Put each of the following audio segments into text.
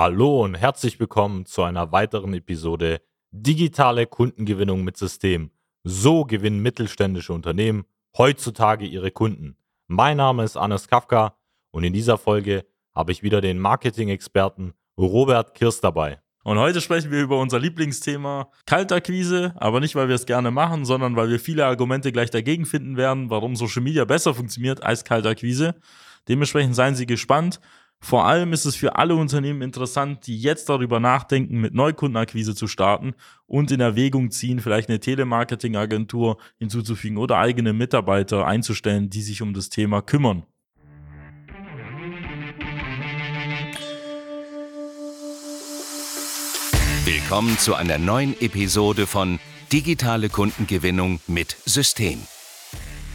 Hallo und herzlich willkommen zu einer weiteren Episode Digitale Kundengewinnung mit System. So gewinnen mittelständische Unternehmen heutzutage ihre Kunden. Mein Name ist Anis Kafka und in dieser Folge habe ich wieder den Marketing-Experten Robert Kirst dabei. Und heute sprechen wir über unser Lieblingsthema Kaltakquise, aber nicht, weil wir es gerne machen, sondern weil wir viele Argumente gleich dagegen finden werden, warum Social Media besser funktioniert als Kaltakquise. Dementsprechend seien Sie gespannt. Vor allem ist es für alle Unternehmen interessant, die jetzt darüber nachdenken, mit Neukundenakquise zu starten und in Erwägung ziehen, vielleicht eine Telemarketingagentur hinzuzufügen oder eigene Mitarbeiter einzustellen, die sich um das Thema kümmern. Willkommen zu einer neuen Episode von Digitale Kundengewinnung mit System.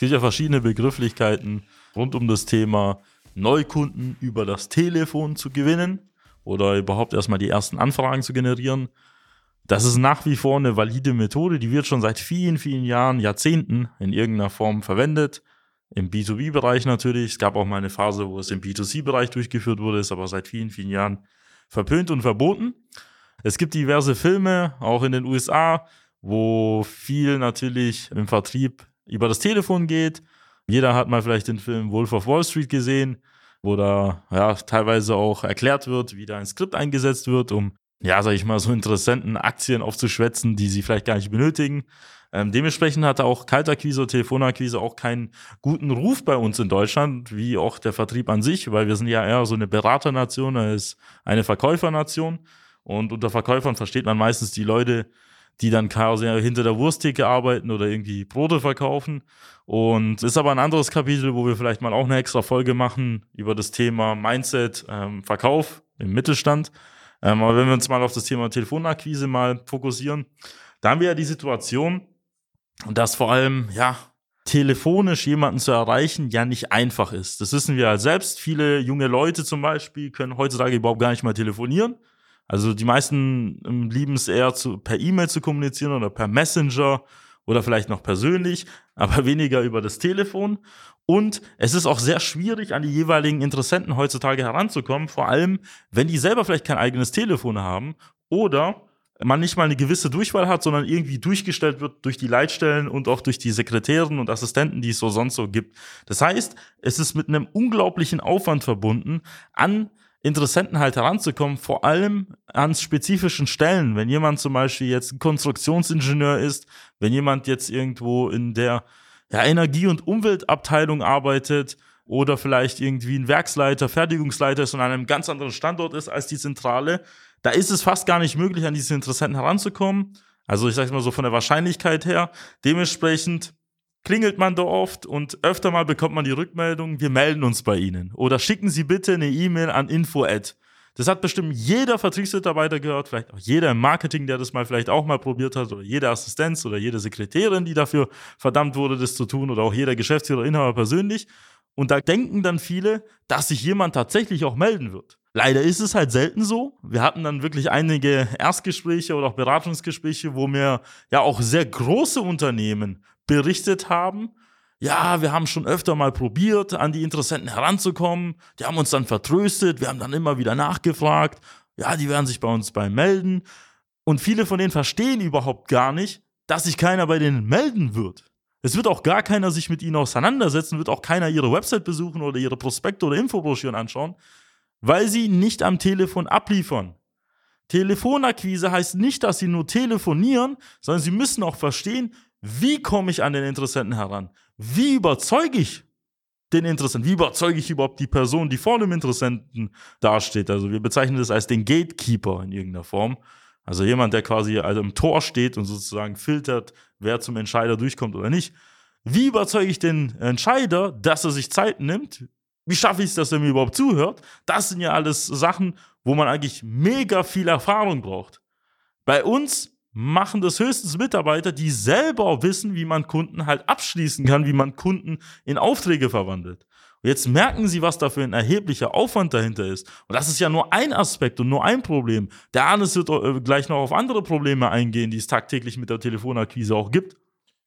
Es gibt ja verschiedene Begrifflichkeiten rund um das Thema Neukunden über das Telefon zu gewinnen oder überhaupt erstmal die ersten Anfragen zu generieren. Das ist nach wie vor eine valide Methode, die wird schon seit vielen, vielen Jahren, Jahrzehnten in irgendeiner Form verwendet. Im B2B-Bereich natürlich. Es gab auch mal eine Phase, wo es im B2C-Bereich durchgeführt wurde, ist aber seit vielen, vielen Jahren verpönt und verboten. Es gibt diverse Filme, auch in den USA, wo viel natürlich im Vertrieb über das Telefon geht. Jeder hat mal vielleicht den Film Wolf of Wall Street gesehen, wo da ja teilweise auch erklärt wird, wie da ein Skript eingesetzt wird, um ja, sag ich mal, so interessanten Aktien aufzuschwätzen, die sie vielleicht gar nicht benötigen. Ähm, dementsprechend hatte auch Kaltakquise Telefonakquise auch keinen guten Ruf bei uns in Deutschland, wie auch der Vertrieb an sich, weil wir sind ja eher so eine Beraternation als eine Verkäufernation. Und unter Verkäufern versteht man meistens die Leute, die dann quasi hinter der Wursttheke arbeiten oder irgendwie Brote verkaufen. Und ist aber ein anderes Kapitel, wo wir vielleicht mal auch eine extra Folge machen über das Thema Mindset, ähm, Verkauf im Mittelstand. Ähm, aber wenn wir uns mal auf das Thema Telefonakquise mal fokussieren, da haben wir ja die Situation, dass vor allem, ja, telefonisch jemanden zu erreichen ja nicht einfach ist. Das wissen wir halt selbst. Viele junge Leute zum Beispiel können heutzutage überhaupt gar nicht mal telefonieren. Also die meisten ähm, lieben es eher zu, per E-Mail zu kommunizieren oder per Messenger oder vielleicht noch persönlich, aber weniger über das Telefon. Und es ist auch sehr schwierig, an die jeweiligen Interessenten heutzutage heranzukommen, vor allem, wenn die selber vielleicht kein eigenes Telefon haben oder man nicht mal eine gewisse Durchwahl hat, sondern irgendwie durchgestellt wird durch die Leitstellen und auch durch die Sekretären und Assistenten, die es so sonst so gibt. Das heißt, es ist mit einem unglaublichen Aufwand verbunden, an Interessenten halt heranzukommen, vor allem an spezifischen Stellen. Wenn jemand zum Beispiel jetzt Konstruktionsingenieur ist, wenn jemand jetzt irgendwo in der ja, Energie- und Umweltabteilung arbeitet oder vielleicht irgendwie ein Werksleiter, Fertigungsleiter ist und an einem ganz anderen Standort ist als die Zentrale, da ist es fast gar nicht möglich, an diese Interessenten heranzukommen. Also ich sage mal so von der Wahrscheinlichkeit her. Dementsprechend klingelt man da oft und öfter mal bekommt man die Rückmeldung, wir melden uns bei Ihnen. Oder schicken Sie bitte eine E-Mail an info. Das hat bestimmt jeder Vertriebsmitarbeiter gehört, vielleicht auch jeder im Marketing, der das mal vielleicht auch mal probiert hat, oder jede Assistenz oder jede Sekretärin, die dafür verdammt wurde, das zu tun, oder auch jeder Geschäftsführer, Inhaber persönlich. Und da denken dann viele, dass sich jemand tatsächlich auch melden wird. Leider ist es halt selten so. Wir hatten dann wirklich einige Erstgespräche oder auch Beratungsgespräche, wo mir ja auch sehr große Unternehmen berichtet haben, ja, wir haben schon öfter mal probiert, an die Interessenten heranzukommen. Die haben uns dann vertröstet, wir haben dann immer wieder nachgefragt. Ja, die werden sich bei uns bei melden. Und viele von denen verstehen überhaupt gar nicht, dass sich keiner bei denen melden wird. Es wird auch gar keiner sich mit ihnen auseinandersetzen, wird auch keiner ihre Website besuchen oder ihre Prospekte oder Infobroschüren anschauen, weil sie nicht am Telefon abliefern. Telefonakquise heißt nicht, dass sie nur telefonieren, sondern sie müssen auch verstehen, wie komme ich an den Interessenten heran? Wie überzeuge ich den Interessenten? Wie überzeuge ich überhaupt die Person, die vor dem Interessenten dasteht? Also wir bezeichnen das als den Gatekeeper in irgendeiner Form. Also jemand, der quasi also im Tor steht und sozusagen filtert, wer zum Entscheider durchkommt oder nicht. Wie überzeuge ich den Entscheider, dass er sich Zeit nimmt? Wie schaffe ich es, dass er mir überhaupt zuhört? Das sind ja alles Sachen, wo man eigentlich mega viel Erfahrung braucht. Bei uns machen das höchstens Mitarbeiter, die selber wissen, wie man Kunden halt abschließen kann, wie man Kunden in Aufträge verwandelt. Und jetzt merken sie, was da für ein erheblicher Aufwand dahinter ist. Und das ist ja nur ein Aspekt und nur ein Problem. Der Arnes wird äh, gleich noch auf andere Probleme eingehen, die es tagtäglich mit der Telefonakquise auch gibt.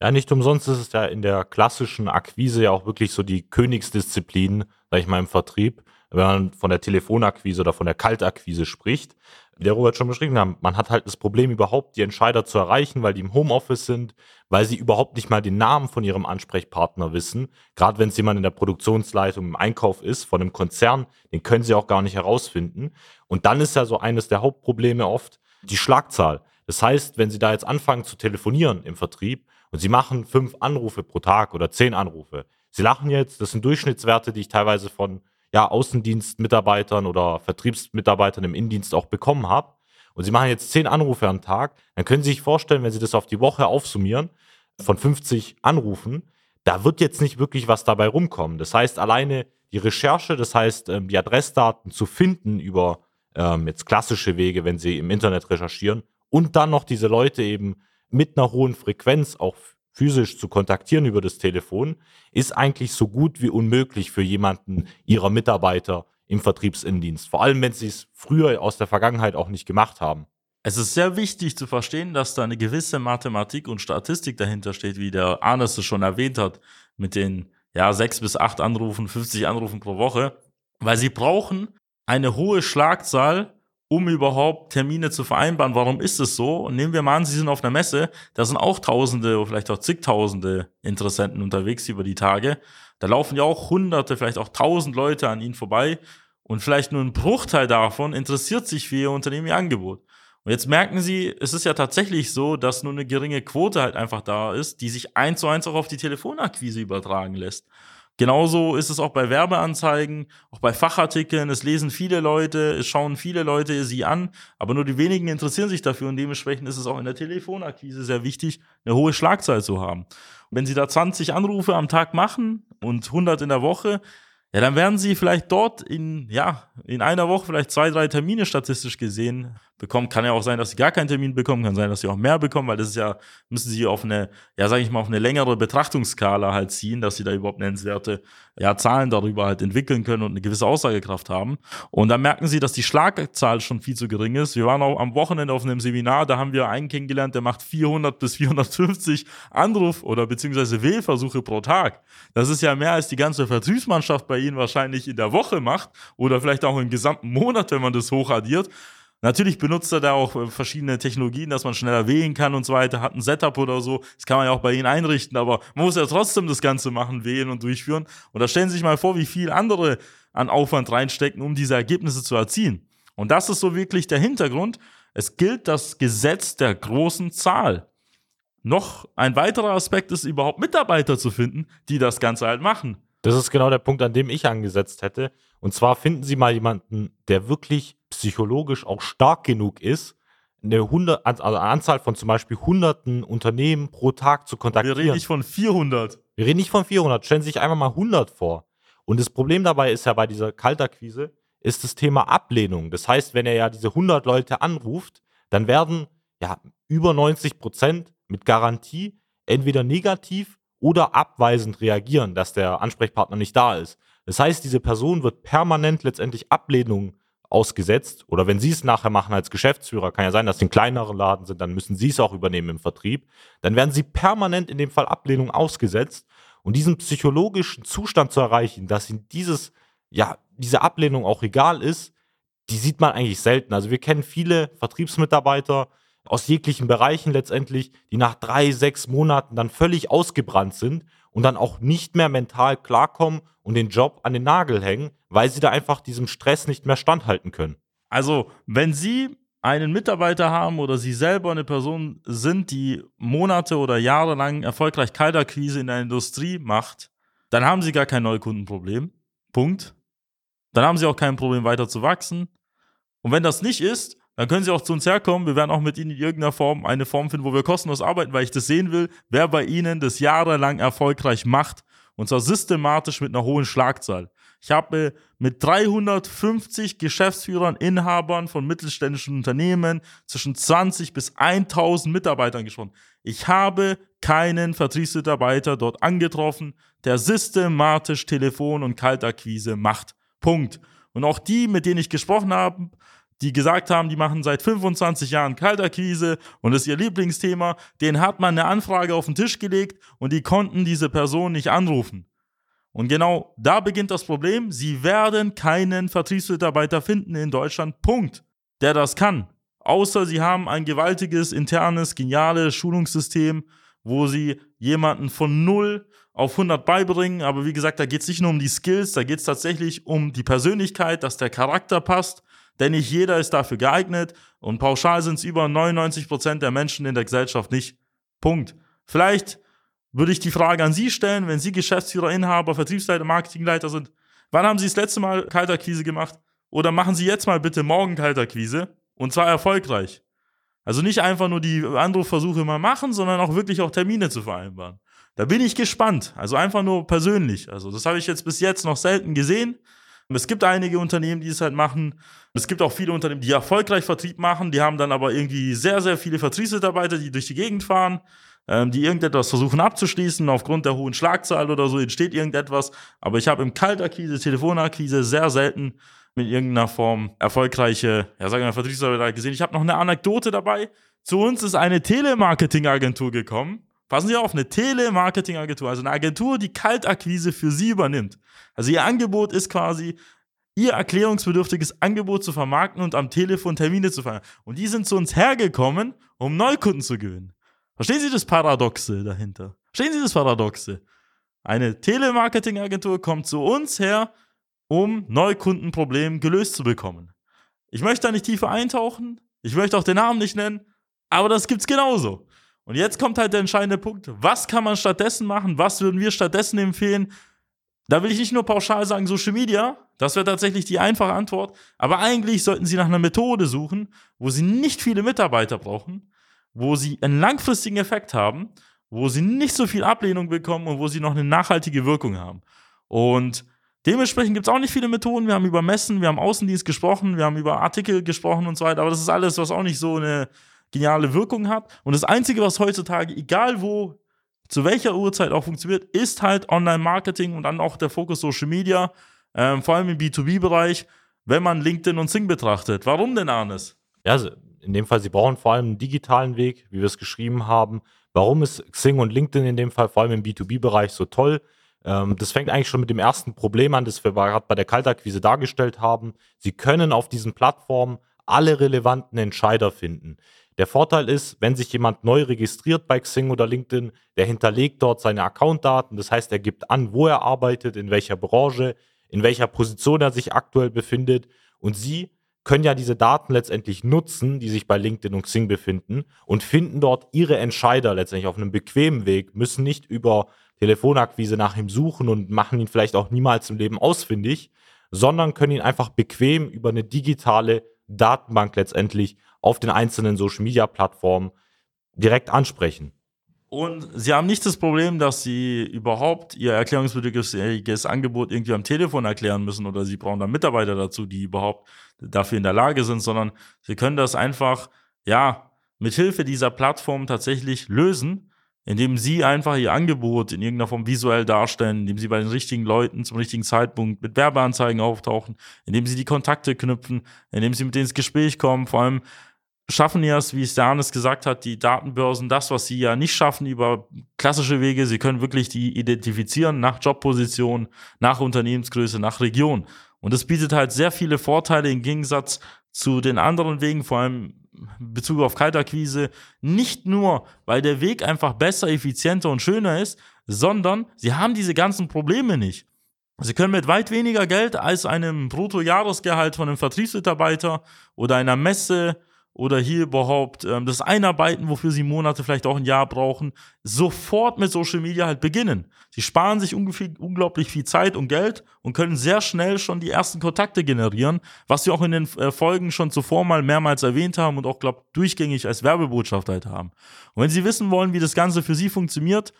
Ja, nicht umsonst ist es ja in der klassischen Akquise ja auch wirklich so die Königsdisziplin, sag ich mal, im Vertrieb, wenn man von der Telefonakquise oder von der Kaltakquise spricht der Robert schon beschrieben hat, man hat halt das Problem, überhaupt die Entscheider zu erreichen, weil die im Homeoffice sind, weil sie überhaupt nicht mal den Namen von ihrem Ansprechpartner wissen. Gerade wenn es jemand in der Produktionsleitung im Einkauf ist, von einem Konzern, den können sie auch gar nicht herausfinden. Und dann ist ja so eines der Hauptprobleme oft die Schlagzahl. Das heißt, wenn Sie da jetzt anfangen zu telefonieren im Vertrieb und Sie machen fünf Anrufe pro Tag oder zehn Anrufe, Sie lachen jetzt, das sind Durchschnittswerte, die ich teilweise von ja, Außendienstmitarbeitern oder Vertriebsmitarbeitern im Innendienst auch bekommen habe. Und Sie machen jetzt zehn Anrufe am Tag, dann können Sie sich vorstellen, wenn Sie das auf die Woche aufsummieren, von 50 Anrufen, da wird jetzt nicht wirklich was dabei rumkommen. Das heißt, alleine die Recherche, das heißt, ähm, die Adressdaten zu finden über ähm, jetzt klassische Wege, wenn Sie im Internet recherchieren und dann noch diese Leute eben mit einer hohen Frequenz auch physisch zu kontaktieren über das Telefon, ist eigentlich so gut wie unmöglich für jemanden ihrer Mitarbeiter im Vertriebsinnendienst. Vor allem, wenn sie es früher aus der Vergangenheit auch nicht gemacht haben. Es ist sehr wichtig zu verstehen, dass da eine gewisse Mathematik und Statistik dahinter steht, wie der Arnes es schon erwähnt hat, mit den ja, sechs bis acht Anrufen, 50 Anrufen pro Woche, weil sie brauchen eine hohe Schlagzahl um überhaupt Termine zu vereinbaren. Warum ist es so? Und nehmen wir mal an, Sie sind auf einer Messe, da sind auch Tausende oder vielleicht auch zigtausende Interessenten unterwegs über die Tage. Da laufen ja auch Hunderte, vielleicht auch Tausend Leute an Ihnen vorbei und vielleicht nur ein Bruchteil davon interessiert sich für Ihr Unternehmen, Ihr Angebot. Und jetzt merken Sie, es ist ja tatsächlich so, dass nur eine geringe Quote halt einfach da ist, die sich eins zu eins auch auf die Telefonakquise übertragen lässt. Genauso ist es auch bei Werbeanzeigen, auch bei Fachartikeln. Es lesen viele Leute, es schauen viele Leute sie an, aber nur die wenigen interessieren sich dafür und dementsprechend ist es auch in der Telefonakquise sehr wichtig, eine hohe Schlagzahl zu haben. wenn Sie da 20 Anrufe am Tag machen und 100 in der Woche, ja, dann werden Sie vielleicht dort in, ja, in einer Woche vielleicht zwei, drei Termine statistisch gesehen bekommen. Kann ja auch sein, dass sie gar keinen Termin bekommen, kann sein, dass sie auch mehr bekommen, weil das ist ja, müssen sie auf eine, ja, sage ich mal, auf eine längere Betrachtungsskala halt ziehen, dass sie da überhaupt nennenswerte ja, Zahlen darüber halt entwickeln können und eine gewisse Aussagekraft haben. Und dann merken sie, dass die Schlagzahl schon viel zu gering ist. Wir waren auch am Wochenende auf einem Seminar, da haben wir einen kennengelernt, der macht 400 bis 450 Anruf- oder beziehungsweise Wählversuche pro Tag. Das ist ja mehr als die ganze Vertriebsmannschaft bei Ihnen wahrscheinlich in der Woche macht oder vielleicht auch im gesamten Monat, wenn man das hochaddiert. Natürlich benutzt er da auch äh, verschiedene Technologien, dass man schneller wählen kann und so weiter, hat ein Setup oder so. Das kann man ja auch bei ihnen einrichten, aber man muss ja trotzdem das Ganze machen, wählen und durchführen. Und da stellen Sie sich mal vor, wie viel andere an Aufwand reinstecken, um diese Ergebnisse zu erzielen. Und das ist so wirklich der Hintergrund. Es gilt das Gesetz der großen Zahl. Noch ein weiterer Aspekt ist überhaupt Mitarbeiter zu finden, die das Ganze halt machen. Das ist genau der Punkt, an dem ich angesetzt hätte. Und zwar finden Sie mal jemanden, der wirklich psychologisch auch stark genug ist, eine, 100, also eine Anzahl von zum Beispiel hunderten Unternehmen pro Tag zu kontaktieren. Wir reden nicht von 400. Wir reden nicht von 400. Stellen Sie sich einfach mal 100 vor. Und das Problem dabei ist ja bei dieser Kaltakquise, ist das Thema Ablehnung. Das heißt, wenn er ja diese 100 Leute anruft, dann werden ja über 90 Prozent mit Garantie entweder negativ oder abweisend reagieren, dass der Ansprechpartner nicht da ist. Das heißt, diese Person wird permanent letztendlich Ablehnung ausgesetzt. Oder wenn Sie es nachher machen als Geschäftsführer, kann ja sein, dass Sie ein kleinerer Laden sind, dann müssen Sie es auch übernehmen im Vertrieb. Dann werden Sie permanent in dem Fall Ablehnung ausgesetzt. Und diesen psychologischen Zustand zu erreichen, dass Ihnen dieses, ja, diese Ablehnung auch egal ist, die sieht man eigentlich selten. Also wir kennen viele Vertriebsmitarbeiter, aus jeglichen Bereichen letztendlich, die nach drei, sechs Monaten dann völlig ausgebrannt sind und dann auch nicht mehr mental klarkommen und den Job an den Nagel hängen, weil sie da einfach diesem Stress nicht mehr standhalten können. Also, wenn Sie einen Mitarbeiter haben oder Sie selber eine Person sind, die Monate oder Jahre lang erfolgreich Kaltakquise in der Industrie macht, dann haben Sie gar kein Neukundenproblem. Punkt. Dann haben Sie auch kein Problem weiter zu wachsen. Und wenn das nicht ist, dann können Sie auch zu uns herkommen. Wir werden auch mit Ihnen in irgendeiner Form eine Form finden, wo wir kostenlos arbeiten, weil ich das sehen will, wer bei Ihnen das jahrelang erfolgreich macht. Und zwar systematisch mit einer hohen Schlagzahl. Ich habe mit 350 Geschäftsführern, Inhabern von mittelständischen Unternehmen zwischen 20 bis 1000 Mitarbeitern gesprochen. Ich habe keinen Vertriebsmitarbeiter dort angetroffen, der systematisch Telefon- und Kaltakquise macht. Punkt. Und auch die, mit denen ich gesprochen habe, die gesagt haben, die machen seit 25 Jahren Kaltakquise und das ist ihr Lieblingsthema, denen hat man eine Anfrage auf den Tisch gelegt und die konnten diese Person nicht anrufen. Und genau da beginnt das Problem. Sie werden keinen Vertriebsmitarbeiter finden in Deutschland, Punkt, der das kann. Außer sie haben ein gewaltiges, internes, geniales Schulungssystem, wo sie jemanden von 0 auf 100 beibringen. Aber wie gesagt, da geht es nicht nur um die Skills, da geht es tatsächlich um die Persönlichkeit, dass der Charakter passt. Denn nicht jeder ist dafür geeignet und pauschal sind es über 99 Prozent der Menschen in der Gesellschaft nicht. Punkt. Vielleicht würde ich die Frage an Sie stellen, wenn Sie Geschäftsführer, Inhaber, Vertriebsleiter, Marketingleiter sind. Wann haben Sie das letzte Mal Kaltakquise gemacht? Oder machen Sie jetzt mal bitte morgen Kaltakquise und zwar erfolgreich. Also nicht einfach nur die Anrufversuche mal machen, sondern auch wirklich auch Termine zu vereinbaren. Da bin ich gespannt. Also einfach nur persönlich. Also das habe ich jetzt bis jetzt noch selten gesehen. Es gibt einige Unternehmen, die es halt machen. Es gibt auch viele Unternehmen, die erfolgreich Vertrieb machen. Die haben dann aber irgendwie sehr, sehr viele Vertriebsmitarbeiter, die durch die Gegend fahren ähm, die irgendetwas versuchen abzuschließen. Aufgrund der hohen Schlagzahl oder so entsteht irgendetwas. Aber ich habe im Kaltakquise, Telefonakquise sehr selten mit irgendeiner Form erfolgreiche, ja, sagen wir Vertriebsarbeit gesehen. Ich habe noch eine Anekdote dabei. Zu uns ist eine Telemarketing-Agentur gekommen. Passen Sie auf, eine Telemarketing-Agentur, also eine Agentur, die Kaltakquise für Sie übernimmt. Also Ihr Angebot ist quasi, Ihr erklärungsbedürftiges Angebot zu vermarkten und am Telefon Termine zu feiern. Und die sind zu uns hergekommen, um Neukunden zu gewinnen. Verstehen Sie das Paradoxe dahinter? Verstehen Sie das Paradoxe? Eine Telemarketing-Agentur kommt zu uns her, um Neukundenprobleme gelöst zu bekommen. Ich möchte da nicht tiefer eintauchen, ich möchte auch den Namen nicht nennen, aber das gibt's genauso. Und jetzt kommt halt der entscheidende Punkt. Was kann man stattdessen machen? Was würden wir stattdessen empfehlen? Da will ich nicht nur pauschal sagen, Social Media, das wäre tatsächlich die einfache Antwort, aber eigentlich sollten Sie nach einer Methode suchen, wo Sie nicht viele Mitarbeiter brauchen, wo sie einen langfristigen Effekt haben, wo sie nicht so viel Ablehnung bekommen und wo sie noch eine nachhaltige Wirkung haben. Und dementsprechend gibt es auch nicht viele Methoden. Wir haben über Messen, wir haben Außendienst gesprochen, wir haben über Artikel gesprochen und so weiter, aber das ist alles, was auch nicht so eine geniale Wirkung hat. Und das Einzige, was heutzutage, egal wo, zu welcher Uhrzeit auch funktioniert, ist halt Online-Marketing und dann auch der Fokus Social Media, ähm, vor allem im B2B-Bereich, wenn man LinkedIn und Sing betrachtet. Warum denn, Arnes? Ja, also in dem Fall, sie brauchen vor allem einen digitalen Weg, wie wir es geschrieben haben. Warum ist Xing und LinkedIn in dem Fall vor allem im B2B-Bereich so toll? Ähm, das fängt eigentlich schon mit dem ersten Problem an, das wir gerade bei der Kaltakquise dargestellt haben. Sie können auf diesen Plattformen alle relevanten Entscheider finden. Der Vorteil ist, wenn sich jemand neu registriert bei Xing oder LinkedIn, der hinterlegt dort seine Accountdaten. Das heißt, er gibt an, wo er arbeitet, in welcher Branche, in welcher Position er sich aktuell befindet. Und Sie können ja diese Daten letztendlich nutzen, die sich bei LinkedIn und Xing befinden und finden dort ihre Entscheider letztendlich auf einem bequemen Weg, müssen nicht über Telefonakquise nach ihm suchen und machen ihn vielleicht auch niemals im Leben ausfindig, sondern können ihn einfach bequem über eine digitale Datenbank letztendlich auf den einzelnen Social Media Plattformen direkt ansprechen. Und sie haben nicht das Problem, dass sie überhaupt ihr erklärungsbedürftiges Angebot irgendwie am Telefon erklären müssen oder sie brauchen dann Mitarbeiter dazu, die überhaupt dafür in der Lage sind, sondern sie können das einfach, ja, mit Hilfe dieser Plattform tatsächlich lösen, indem sie einfach ihr Angebot in irgendeiner Form visuell darstellen, indem sie bei den richtigen Leuten zum richtigen Zeitpunkt mit Werbeanzeigen auftauchen, indem sie die Kontakte knüpfen, indem sie mit denen ins Gespräch kommen, vor allem schaffen ja es, wie es Janis gesagt hat, die Datenbörsen, das, was sie ja nicht schaffen über klassische Wege. Sie können wirklich die identifizieren nach Jobposition, nach Unternehmensgröße, nach Region. Und das bietet halt sehr viele Vorteile im Gegensatz zu den anderen Wegen, vor allem in Bezug auf Kaltakquise. Nicht nur, weil der Weg einfach besser, effizienter und schöner ist, sondern sie haben diese ganzen Probleme nicht. Sie können mit weit weniger Geld als einem Bruttojahresgehalt von einem Vertriebsmitarbeiter oder einer Messe oder hier überhaupt ähm, das Einarbeiten, wofür sie Monate, vielleicht auch ein Jahr brauchen, sofort mit Social Media halt beginnen. Sie sparen sich ungefähr, unglaublich viel Zeit und Geld und können sehr schnell schon die ersten Kontakte generieren, was wir auch in den äh, Folgen schon zuvor mal mehrmals erwähnt haben und auch, glaube durchgängig als Werbebotschaft halt haben. Und wenn Sie wissen wollen, wie das Ganze für Sie funktioniert,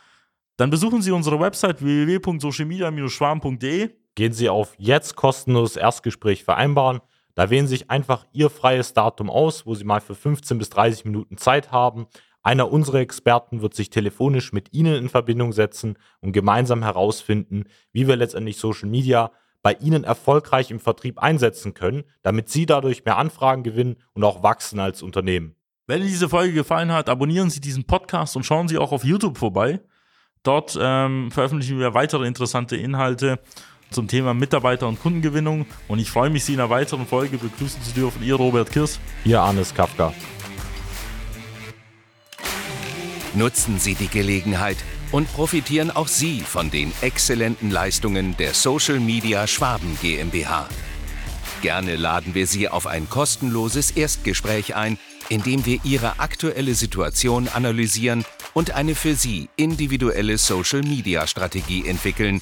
dann besuchen Sie unsere Website www.socialmedia-schwarm.de. Gehen Sie auf jetzt kostenloses Erstgespräch vereinbaren da wählen Sie sich einfach Ihr freies Datum aus, wo Sie mal für 15 bis 30 Minuten Zeit haben. Einer unserer Experten wird sich telefonisch mit Ihnen in Verbindung setzen und gemeinsam herausfinden, wie wir letztendlich Social Media bei Ihnen erfolgreich im Vertrieb einsetzen können, damit Sie dadurch mehr Anfragen gewinnen und auch wachsen als Unternehmen. Wenn Ihnen diese Folge gefallen hat, abonnieren Sie diesen Podcast und schauen Sie auch auf YouTube vorbei. Dort ähm, veröffentlichen wir weitere interessante Inhalte zum Thema Mitarbeiter- und Kundengewinnung. Und ich freue mich, Sie in einer weiteren Folge begrüßen zu dürfen. Ihr Robert Kirs. Ihr Arnes Kafka. Nutzen Sie die Gelegenheit und profitieren auch Sie von den exzellenten Leistungen der Social Media Schwaben GmbH. Gerne laden wir Sie auf ein kostenloses Erstgespräch ein, in dem wir Ihre aktuelle Situation analysieren und eine für Sie individuelle Social Media Strategie entwickeln,